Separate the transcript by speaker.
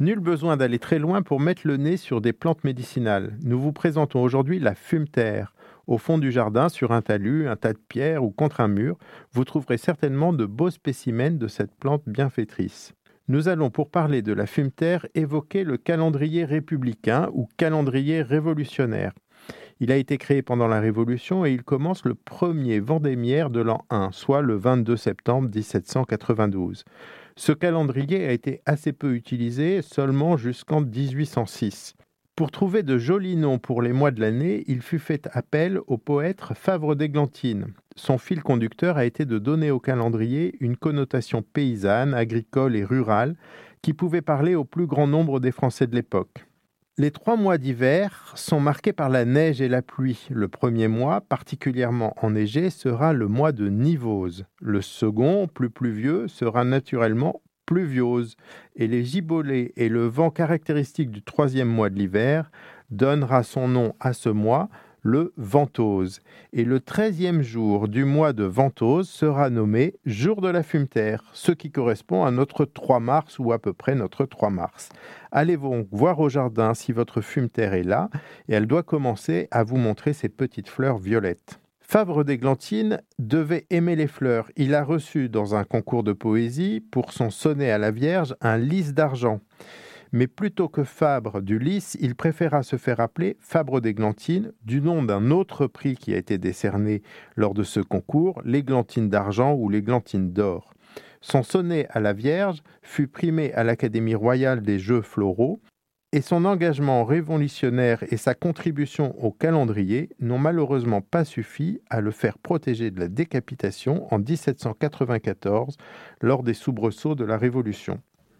Speaker 1: Nul besoin d'aller très loin pour mettre le nez sur des plantes médicinales. Nous vous présentons aujourd'hui la fumeterre. Au fond du jardin, sur un talus, un tas de pierres ou contre un mur, vous trouverez certainement de beaux spécimens de cette plante bienfaitrice. Nous allons, pour parler de la fumeterre, évoquer le calendrier républicain ou calendrier révolutionnaire. Il a été créé pendant la Révolution et il commence le premier Vendémiaire de l'an 1, soit le 22 septembre 1792. Ce calendrier a été assez peu utilisé, seulement jusqu'en 1806. Pour trouver de jolis noms pour les mois de l'année, il fut fait appel au poète Favre d'Églantine. Son fil conducteur a été de donner au calendrier une connotation paysanne, agricole et rurale qui pouvait parler au plus grand nombre des Français de l'époque. Les trois mois d'hiver sont marqués par la neige et la pluie. Le premier mois, particulièrement enneigé, sera le mois de Nivose. Le second, plus pluvieux, sera naturellement pluviose. Et les giboulées et le vent caractéristique du troisième mois de l'hiver donnera son nom à ce mois, le Ventose. Et le treizième jour du mois de Ventose sera nommé jour de la fumeterre, ce qui correspond à notre 3 mars ou à peu près notre 3 mars. Allez donc voir au jardin si votre fumeterre est là et elle doit commencer à vous montrer ses petites fleurs violettes. Fabre d'Églantine devait aimer les fleurs. Il a reçu dans un concours de poésie pour son sonnet à la Vierge un lys d'argent mais plutôt que Fabre du Lys, il préféra se faire appeler Fabre d'Églantine, du nom d'un autre prix qui a été décerné lors de ce concours, l'Églantine d'argent ou l'Églantine d'or. Son sonnet à la Vierge fut primé à l'Académie royale des Jeux floraux, et son engagement révolutionnaire et sa contribution au calendrier n'ont malheureusement pas suffi à le faire protéger de la décapitation en 1794 lors des soubresauts de la Révolution.